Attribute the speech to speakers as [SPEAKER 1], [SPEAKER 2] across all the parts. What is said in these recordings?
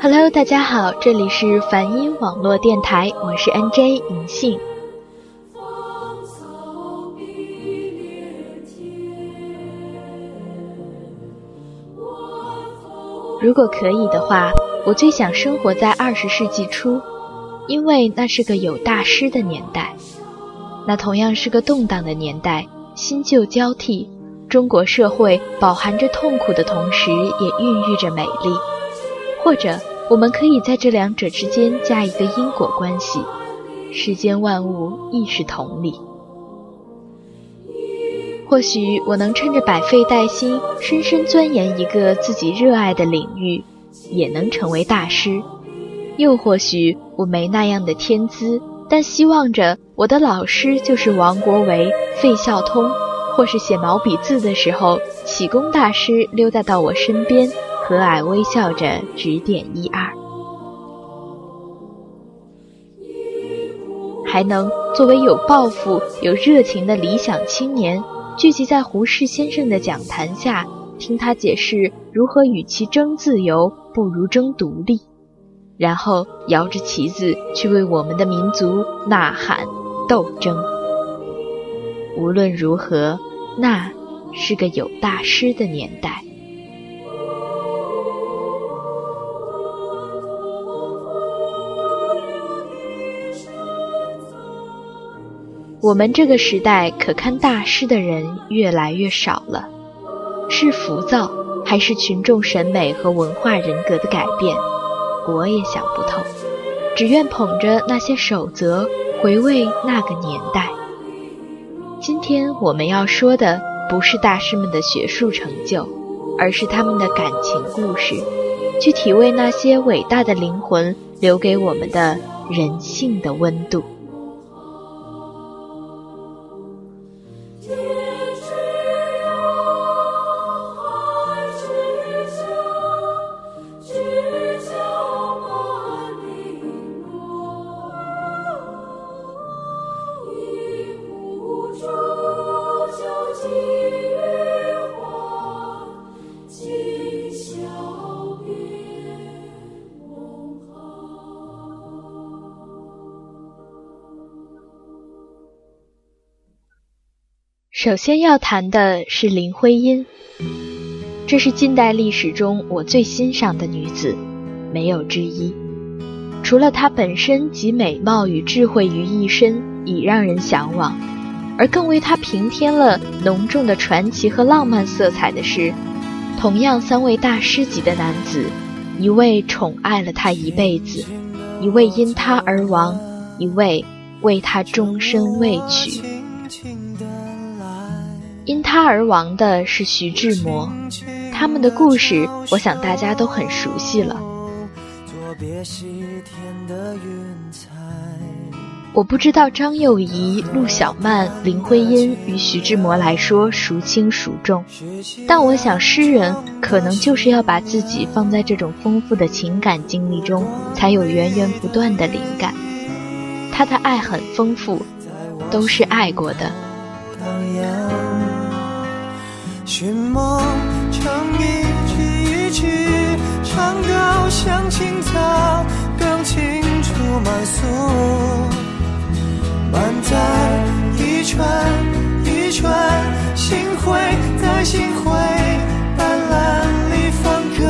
[SPEAKER 1] Hello，大家好，这里是梵音网络电台，我是 NJ 银杏。如果可以的话，我最想生活在二十世纪初，因为那是个有大师的年代。那同样是个动荡的年代，新旧交替，中国社会饱含着痛苦的同时，也孕育着美丽。或者，我们可以在这两者之间加一个因果关系：世间万物亦是同理。或许我能趁着百废待兴，深深钻研一个自己热爱的领域，也能成为大师；又或许我没那样的天资，但希望着我的老师就是王国维、费孝通，或是写毛笔字的时候，启功大师溜达到我身边，和蔼微笑着指点一二，还能作为有抱负、有热情的理想青年。聚集在胡适先生的讲坛下，听他解释如何与其争自由，不如争独立，然后摇着旗子去为我们的民族呐喊斗争。无论如何，那是个有大师的年代。我们这个时代可看大师的人越来越少了，是浮躁还是群众审美和文化人格的改变？我也想不透，只愿捧着那些守则，回味那个年代。今天我们要说的不是大师们的学术成就，而是他们的感情故事，去体味那些伟大的灵魂留给我们的人性的温度。首先要谈的是林徽因，这是近代历史中我最欣赏的女子，没有之一。除了她本身集美貌与智慧于一身，已让人向往，而更为她平添了浓重的传奇和浪漫色彩的是，同样三位大师级的男子，一位宠爱了她一辈子，一位因她而亡，一位为她终身未娶。因他而亡的是徐志摩，他们的故事，我想大家都很熟悉了。我不知道张幼仪、陆小曼、林徽因与徐志摩来说孰轻孰重，但我想诗人可能就是要把自己放在这种丰富的情感经历中，才有源源不断的灵感。他的爱很丰富，都是爱过的。寻梦成一曲一曲，唱高香青草，更清楚满诉。满载一串一串，心会在心会斑斓里放歌。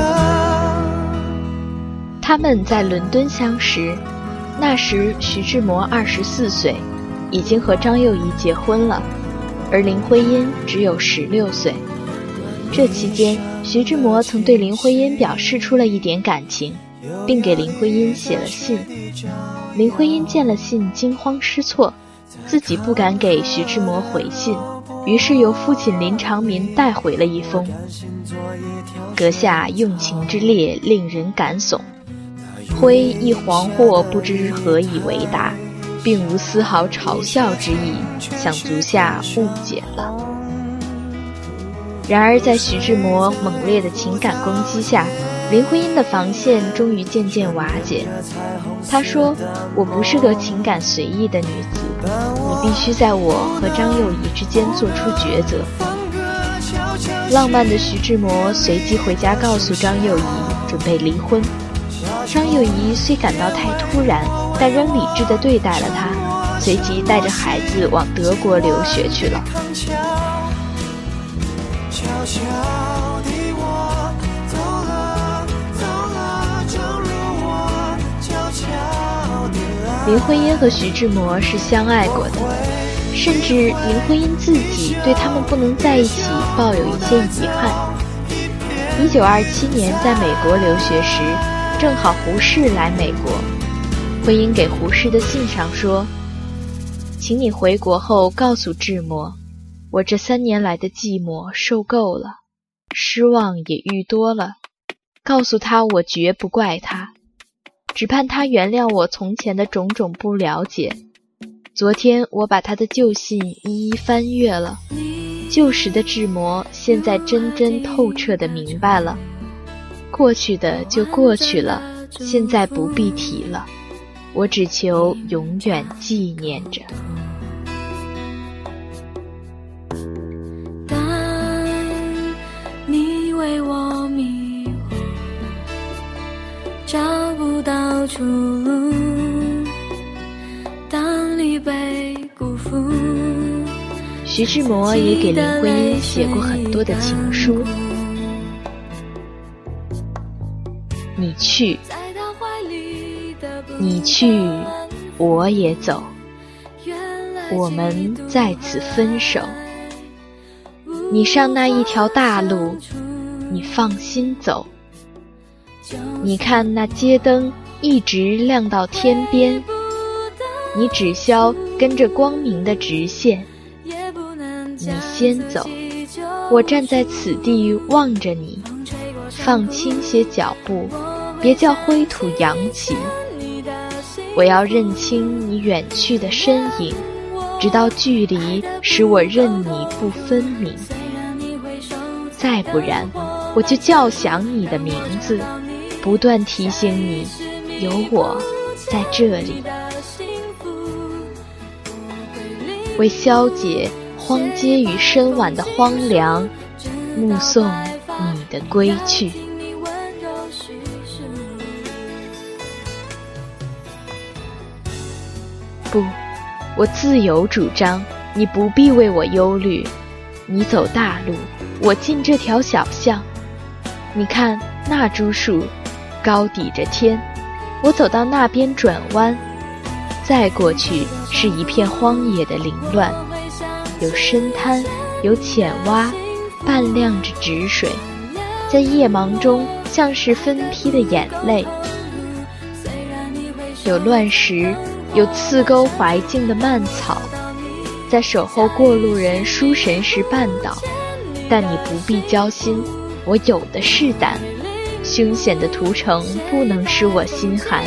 [SPEAKER 1] 他们在伦敦相识，那时徐志摩二十四岁，已经和张幼仪结婚了。而林徽因只有十六岁，这期间，徐志摩曾对林徽因表示出了一点感情，并给林徽因写了信。林徽因见了信，惊慌失措，自己不敢给徐志摩回信，于是由父亲林长民带回了一封。阁下用情之烈，令人感悚。徽一惶惑，不知何以为答。并无丝毫嘲笑之意，想足下误解了。然而，在徐志摩猛烈的情感攻击下，林徽因的防线终于渐渐瓦解。她说：“我不是个情感随意的女子，你必须在我和张幼仪之间做出抉择。”浪漫的徐志摩随即回家告诉张幼仪，准备离婚。张幼仪虽感到太突然，但仍理智地对待了他，随即带着孩子往德国留学去了。林徽因和徐志摩是相爱过的，甚至林徽因自己对他们不能在一起抱有一些遗憾。一九二七年在美国留学时，正好胡适来美国，徽因给胡适的信上说：“请你回国后告诉志摩，我这三年来的寂寞受够了，失望也遇多了，告诉他我绝不怪他。”只盼他原谅我从前的种种不了解。昨天我把他的旧信一一翻阅了，旧时的志摩现在真真透彻的明白了。过去的就过去了，现在不必提了。我只求永远纪念着。但你为我迷惑，找不到出路。当你被辜负。徐志摩也给林徽因写过很多的情书。去，你去，我也走，我们在此分手。你上那一条大路，你放心走。你看那街灯。一直亮到天边，你只消跟着光明的直线。你先走，我站在此地望着你，放轻些脚步，别叫灰土扬起。我要认清你远去的身影，直到距离使我认你不分明。再不然，我就叫响你的名字，不断提醒你。有我在这里，为消解荒街与深晚的荒凉，目送你的归去。不，我自有主张，你不必为我忧虑。你走大路，我进这条小巷。你看那株树，高抵着天。我走到那边转弯，再过去是一片荒野的凌乱，有深滩，有浅洼，半亮着止水，在夜茫中像是分批的眼泪。有乱石，有刺沟怀径的蔓草，在守候过路人疏神时绊倒，但你不必焦心，我有的是胆。凶险的途程不能使我心寒，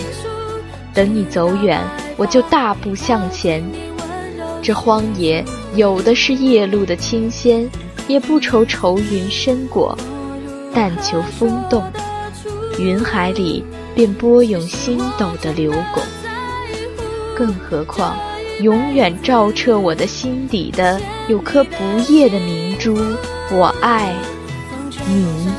[SPEAKER 1] 等你走远，我就大步向前。这荒野有的是夜路的清鲜，也不愁愁云深过，但求风动，云海里便波涌星斗的流拱。更何况，永远照彻我的心底的有颗不夜的明珠，我爱你。你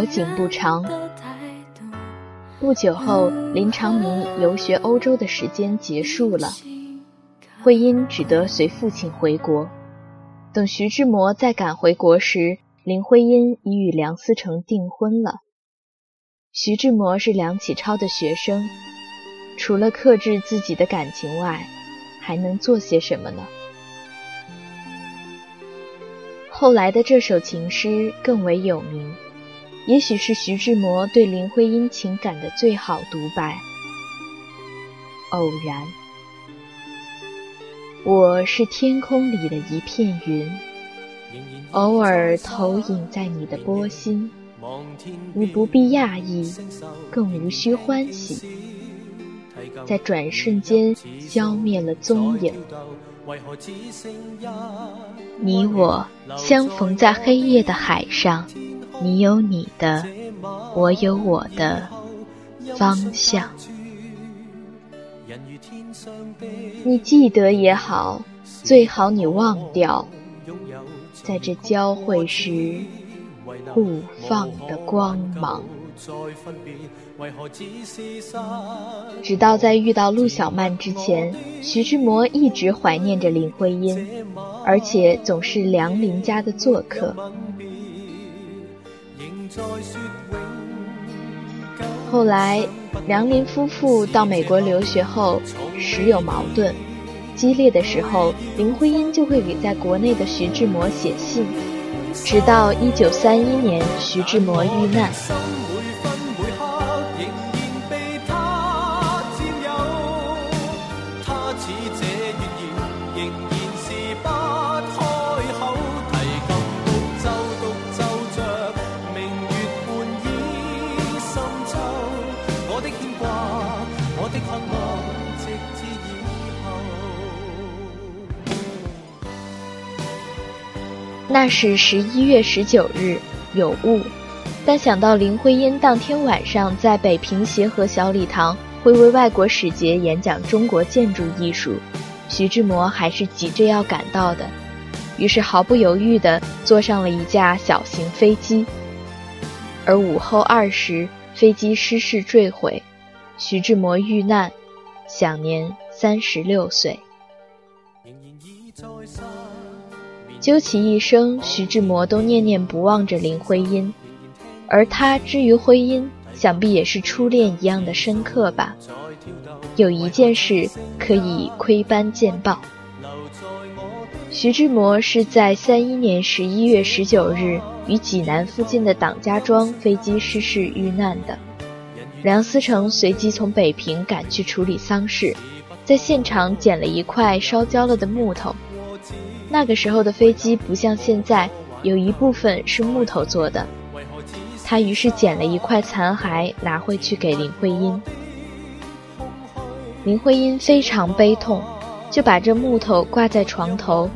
[SPEAKER 1] 好景不长，不久后，林长民游学欧洲的时间结束了，徽因只得随父亲回国。等徐志摩再赶回国时，林徽因已与梁思成订婚了。徐志摩是梁启超的学生，除了克制自己的感情外，还能做些什么呢？后来的这首情诗更为有名，也许是徐志摩对林徽因情感的最好独白。偶然，我是天空里的一片云，偶尔投影在你的波心。你不必讶异，更无需欢喜，在转瞬间消灭了踪影。你我相逢在黑夜的海上，你有你的，我有我的方向。你记得也好，最好你忘掉，在这交汇时。互放的光芒，直到在遇到陆小曼之前，徐志摩一直怀念着林徽因，而且总是梁林家的做客。后来，梁林夫妇到美国留学后，时有矛盾激烈的时候，林徽因就会给在国内的徐志摩写信。直到一九三一年，徐志摩遇难。那是十一月十九日，有雾。但想到林徽因当天晚上在北平协和小礼堂会为外国使节演讲中国建筑艺术，徐志摩还是急着要赶到的，于是毫不犹豫地坐上了一架小型飞机。而午后二时，飞机失事坠毁，徐志摩遇难，享年三十六岁。究其一生，徐志摩都念念不忘着林徽因，而他之于徽因，想必也是初恋一样的深刻吧。有一件事可以窥斑见报：徐志摩是在三一年十一月十九日于济南附近的党家庄飞机失事遇难的。梁思成随即从北平赶去处理丧事，在现场捡了一块烧焦了的木头。那个时候的飞机不像现在，有一部分是木头做的。他于是捡了一块残骸拿回去给林徽因。林徽因非常悲痛，就把这木头挂在床头，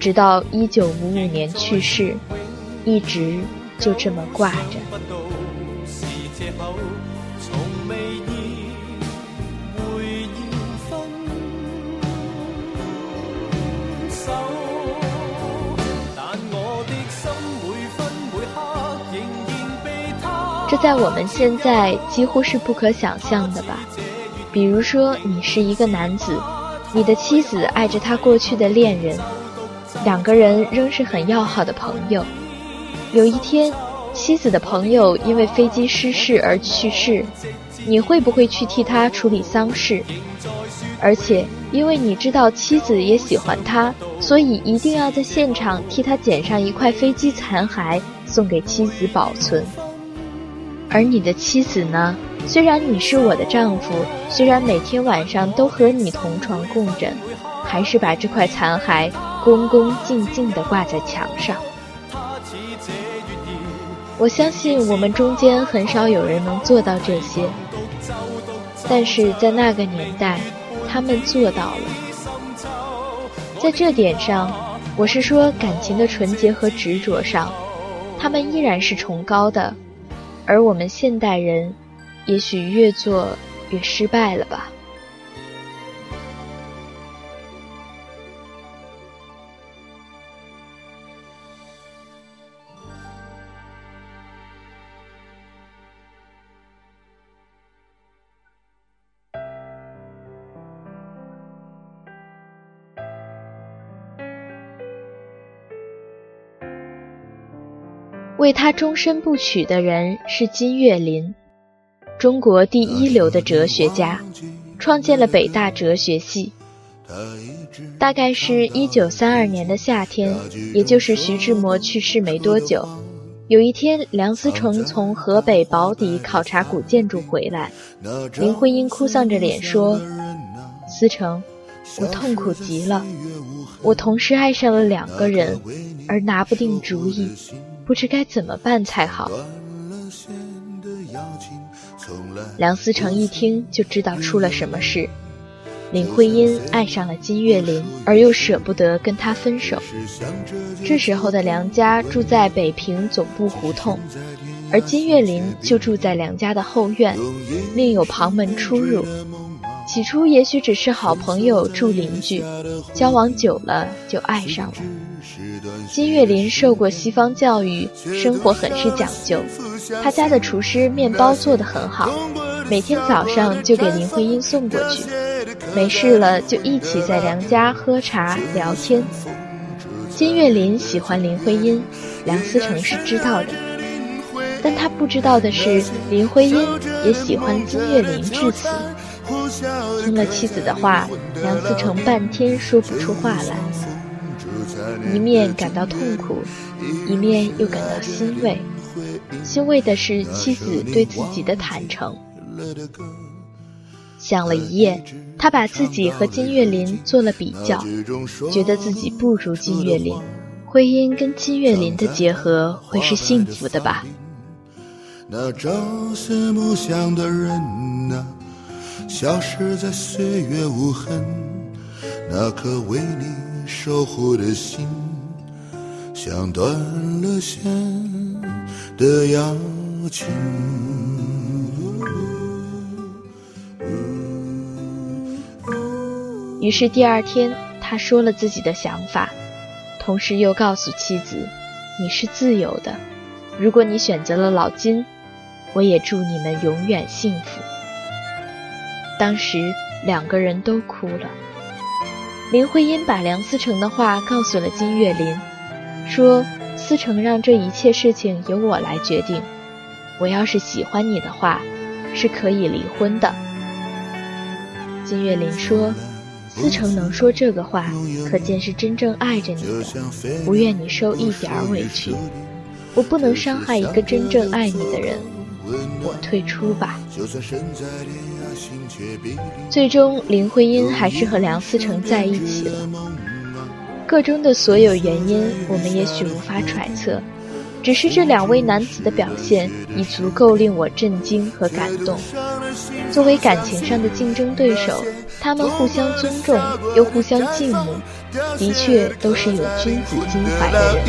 [SPEAKER 1] 直到一九五五年去世，一直就这么挂着。在我们现在几乎是不可想象的吧？比如说，你是一个男子，你的妻子爱着他过去的恋人，两个人仍是很要好的朋友。有一天，妻子的朋友因为飞机失事而去世，你会不会去替他处理丧事？而且，因为你知道妻子也喜欢他，所以一定要在现场替他捡上一块飞机残骸送给妻子保存。而你的妻子呢？虽然你是我的丈夫，虽然每天晚上都和你同床共枕，还是把这块残骸恭恭敬敬地挂在墙上。我相信我们中间很少有人能做到这些，但是在那个年代，他们做到了。在这点上，我是说感情的纯洁和执着上，他们依然是崇高的。而我们现代人，也许越做越失败了吧。为他终身不娶的人是金岳霖，中国第一流的哲学家，创建了北大哲学系。大概是一九三二年的夏天，也就是徐志摩去世没多久，有一天，梁思成从河北保底考察古建筑回来，林徽因哭丧着脸说：“思成，我痛苦极了。”我同时爱上了两个人，而拿不定主意，不知该怎么办才好。梁思成一听就知道出了什么事。林徽因爱上了金岳霖，而又舍不得跟他分手。这时候的梁家住在北平总部胡同，而金岳霖就住在梁家的后院，另有旁门出入。起初也许只是好朋友住邻居，交往久了就爱上了。金岳霖受过西方教育，生活很是讲究。他家的厨师面包做得很好，每天早上就给林徽因送过去。没事了就一起在梁家喝茶聊天。金岳霖喜欢林徽因，梁思成是知道的，但他不知道的是林徽因也喜欢金岳霖至此。听了妻子的话，梁思成半天说不出话来，一面感到痛苦，一面又感到欣慰。欣慰的是妻子对自己的坦诚。想了一夜，他把自己和金岳霖做了比较，觉得自己不如金岳霖。婚姻跟金岳霖的结合会是幸福的吧？那朝思暮想的人啊，消失在岁月无痕。那颗为你守护的心，像断了线的邀请。于是第二天，他说了自己的想法，同时又告诉妻子：“你是自由的，如果你选择了老金，我也祝你们永远幸福。”当时两个人都哭了。林徽因把梁思成的话告诉了金岳霖，说：“思成让这一切事情由我来决定，我要是喜欢你的话，是可以离婚的。”金岳霖说。思成能说这个话，可见是真正爱着你的，不愿你受一点委屈。我不能伤害一个真正爱你的人，我退出吧。最终，林徽因还是和梁思成在一起了。个中的所有原因，我们也许无法揣测。只是这两位男子的表现已足够令我震惊和感动。作为感情上的竞争对手，他们互相尊重又互相敬慕，的确都是有君子襟怀的人。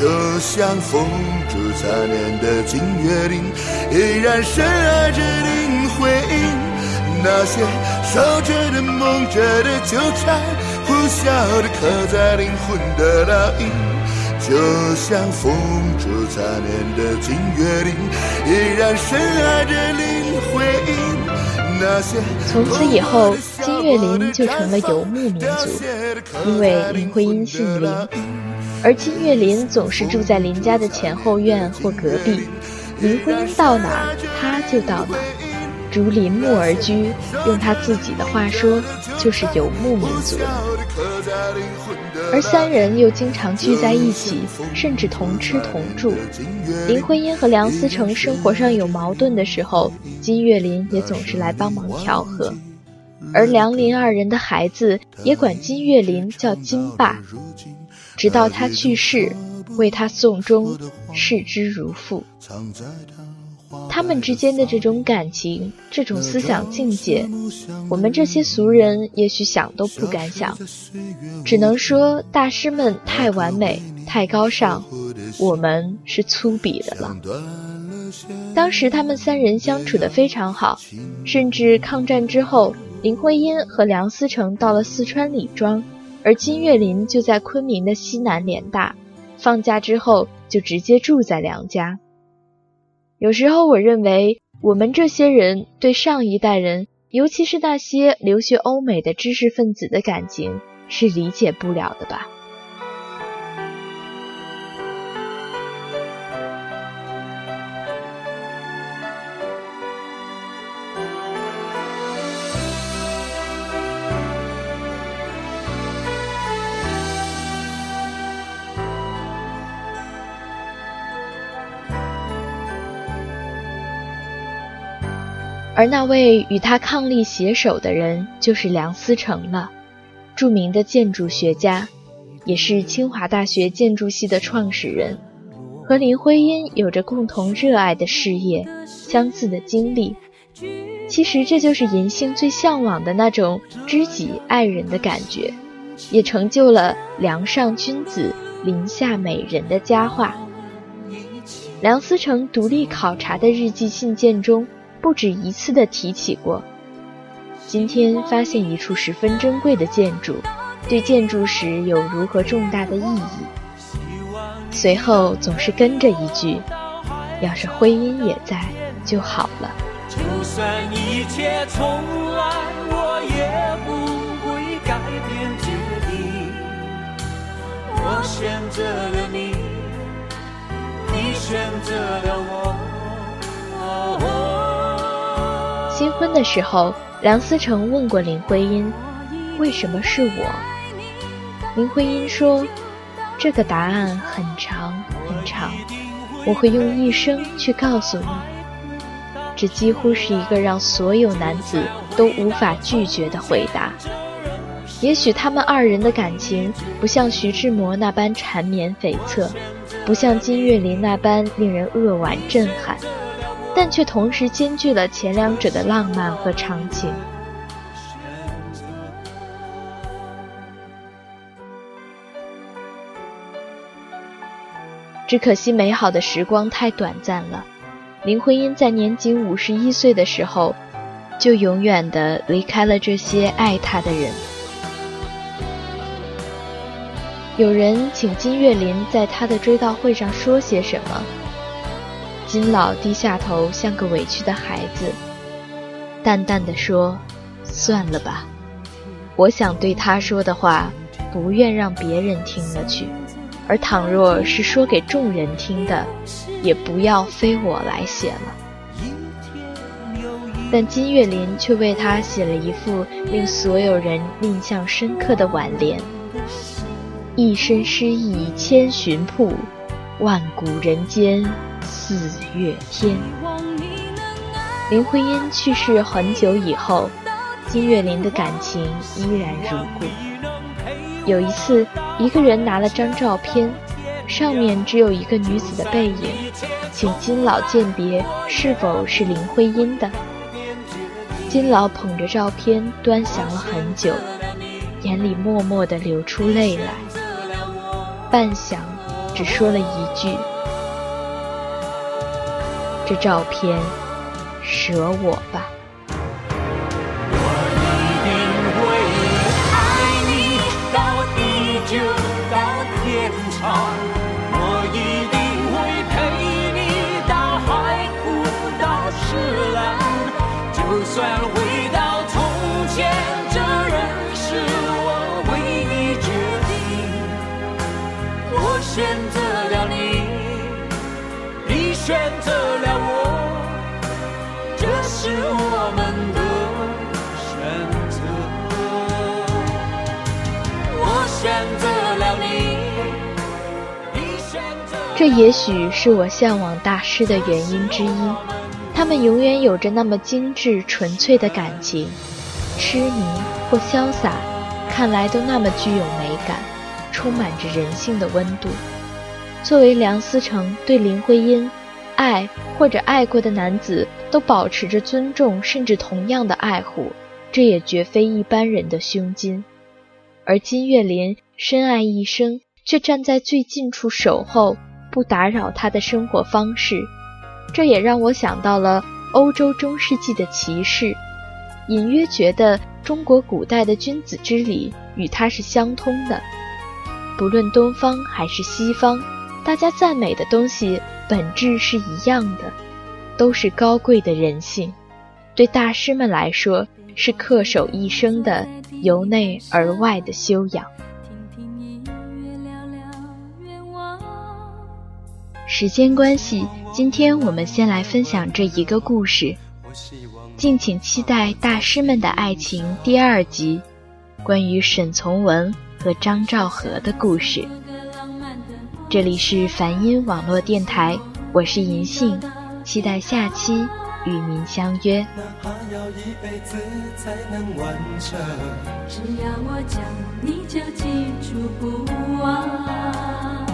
[SPEAKER 1] 就像风烛残年的金岳霖，依然深爱着林徽因。那些守着的、梦着的、纠缠呼啸的，刻在灵魂的烙印。就像风烛残年的金岳霖，依然深爱着林徽因。那些从此以后，金岳霖就成了游牧民族，因为林徽因姓林，而金岳霖总是住在林家的前后院或隔壁，林徽因到哪他就到哪，如林木而居。用他自己的话说，就是游牧民族。而三人又经常聚在一起，甚至同吃同住。林徽因和梁思成生活上有矛盾的时候，金岳霖也总是来帮忙调和。而梁林二人的孩子也管金岳霖叫金爸，直到他去世，为他送终，视之如父。他们之间的这种感情，这种思想境界，我们这些俗人也许想都不敢想，只能说大师们太完美、太高尚，我们是粗鄙的了。当时他们三人相处的非常好，甚至抗战之后，林徽因和梁思成到了四川李庄，而金岳霖就在昆明的西南联大，放假之后就直接住在梁家。有时候，我认为我们这些人对上一代人，尤其是那些留学欧美的知识分子的感情，是理解不了的吧。而那位与他伉俪携手的人，就是梁思成了。著名的建筑学家，也是清华大学建筑系的创始人，和林徽因有着共同热爱的事业、相似的经历。其实这就是银杏最向往的那种知己爱人的感觉，也成就了“梁上君子，林下美人”的佳话。梁思成独立考察的日记信件中，不止一次地提起过。今天发现一处十分珍贵的建筑，对建筑史有如何重大的意义？随后总是跟着一句：“要是徽因也在就好了。”就算一切重来，我也不会改变决定。我选择了你，你选择了我。新婚的时候，梁思成问过林徽因：“为什么是我？”林徽因说：“这个答案很长很长，我会用一生去告诉你。”这几乎是一个让所有男子都无法拒绝的回答。也许他们二人的感情不像徐志摩那般缠绵悱恻，不像金岳霖那般令人扼腕震撼，但却同时兼具了前两者的浪漫和场景。只可惜美好的时光太短暂了。林徽因在年仅五十一岁的时候，就永远的离开了这些爱她的人。有人请金岳霖在他的追悼会上说些什么，金老低下头，像个委屈的孩子，淡淡的说：“算了吧，我想对他说的话，不愿让别人听了去。”而倘若是说给众人听的，也不要非我来写了。但金岳霖却为他写了一副令所有人印象深刻的挽联：“一身诗意千寻瀑，万古人间四月天。”林徽因去世很久以后，金岳霖的感情依然如故。有一次，一个人拿了张照片，上面只有一个女子的背影，请金老鉴别是否是林徽因的。金老捧着照片端详了很久，眼里默默地流出泪来，半晌，只说了一句：“这照片，舍我吧。”这也许是我向往大师的原因之一，他们永远有着那么精致纯粹的感情，痴迷或潇洒，看来都那么具有美感，充满着人性的温度。作为梁思成对林徽因爱或者爱过的男子都保持着尊重甚至同样的爱护，这也绝非一般人的胸襟。而金岳霖深爱一生，却站在最近处守候。不打扰他的生活方式，这也让我想到了欧洲中世纪的骑士，隐约觉得中国古代的君子之礼与他是相通的。不论东方还是西方，大家赞美的东西本质是一样的，都是高贵的人性。对大师们来说，是恪守一生的由内而外的修养。时间关系，今天我们先来分享这一个故事，敬请期待《大师们的爱情》第二集，关于沈从文和张兆和的故事。这里是梵音网络电台，我是银杏，期待下期与您相约。
[SPEAKER 2] 只要我讲，你就记住不忘。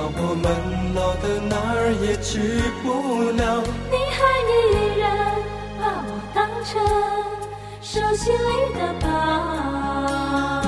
[SPEAKER 3] 我们老的哪儿也去不了。
[SPEAKER 2] 你还依然把我当成手心里的宝。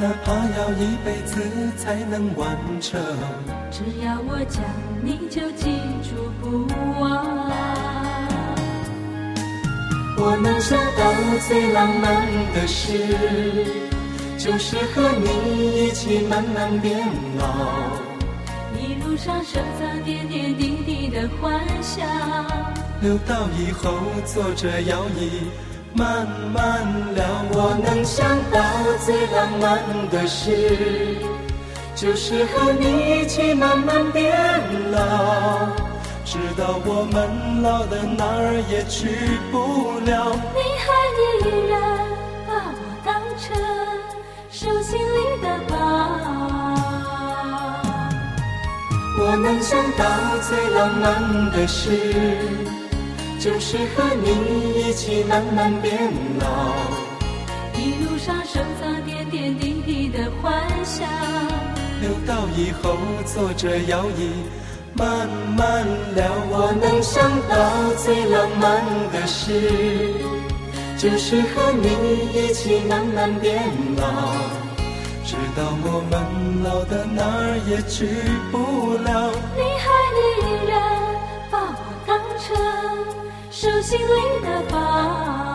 [SPEAKER 3] 哪怕要一辈子才能完成，
[SPEAKER 2] 只要我讲，你就记住不忘。
[SPEAKER 3] 我能想到最浪漫的事，就是和你一起慢慢变老。
[SPEAKER 2] 一路上收藏点点滴滴的欢笑，
[SPEAKER 3] 留到以后坐着摇椅。慢慢聊，我能想到最浪漫的事，就是和你一起慢慢变老，直到我们老的哪儿也去不了。
[SPEAKER 2] 你还依然把我当成手心里的宝。
[SPEAKER 3] 我能想到最浪漫的事。就是和你一起慢慢变老，
[SPEAKER 2] 一路上收藏点点滴滴的欢笑，
[SPEAKER 3] 留到以后坐着摇椅慢慢聊。我能想到最浪漫的事，就是和你一起慢慢变老，直到我们老的哪儿也去不了。
[SPEAKER 2] 你还依然把我当成。手心里的宝。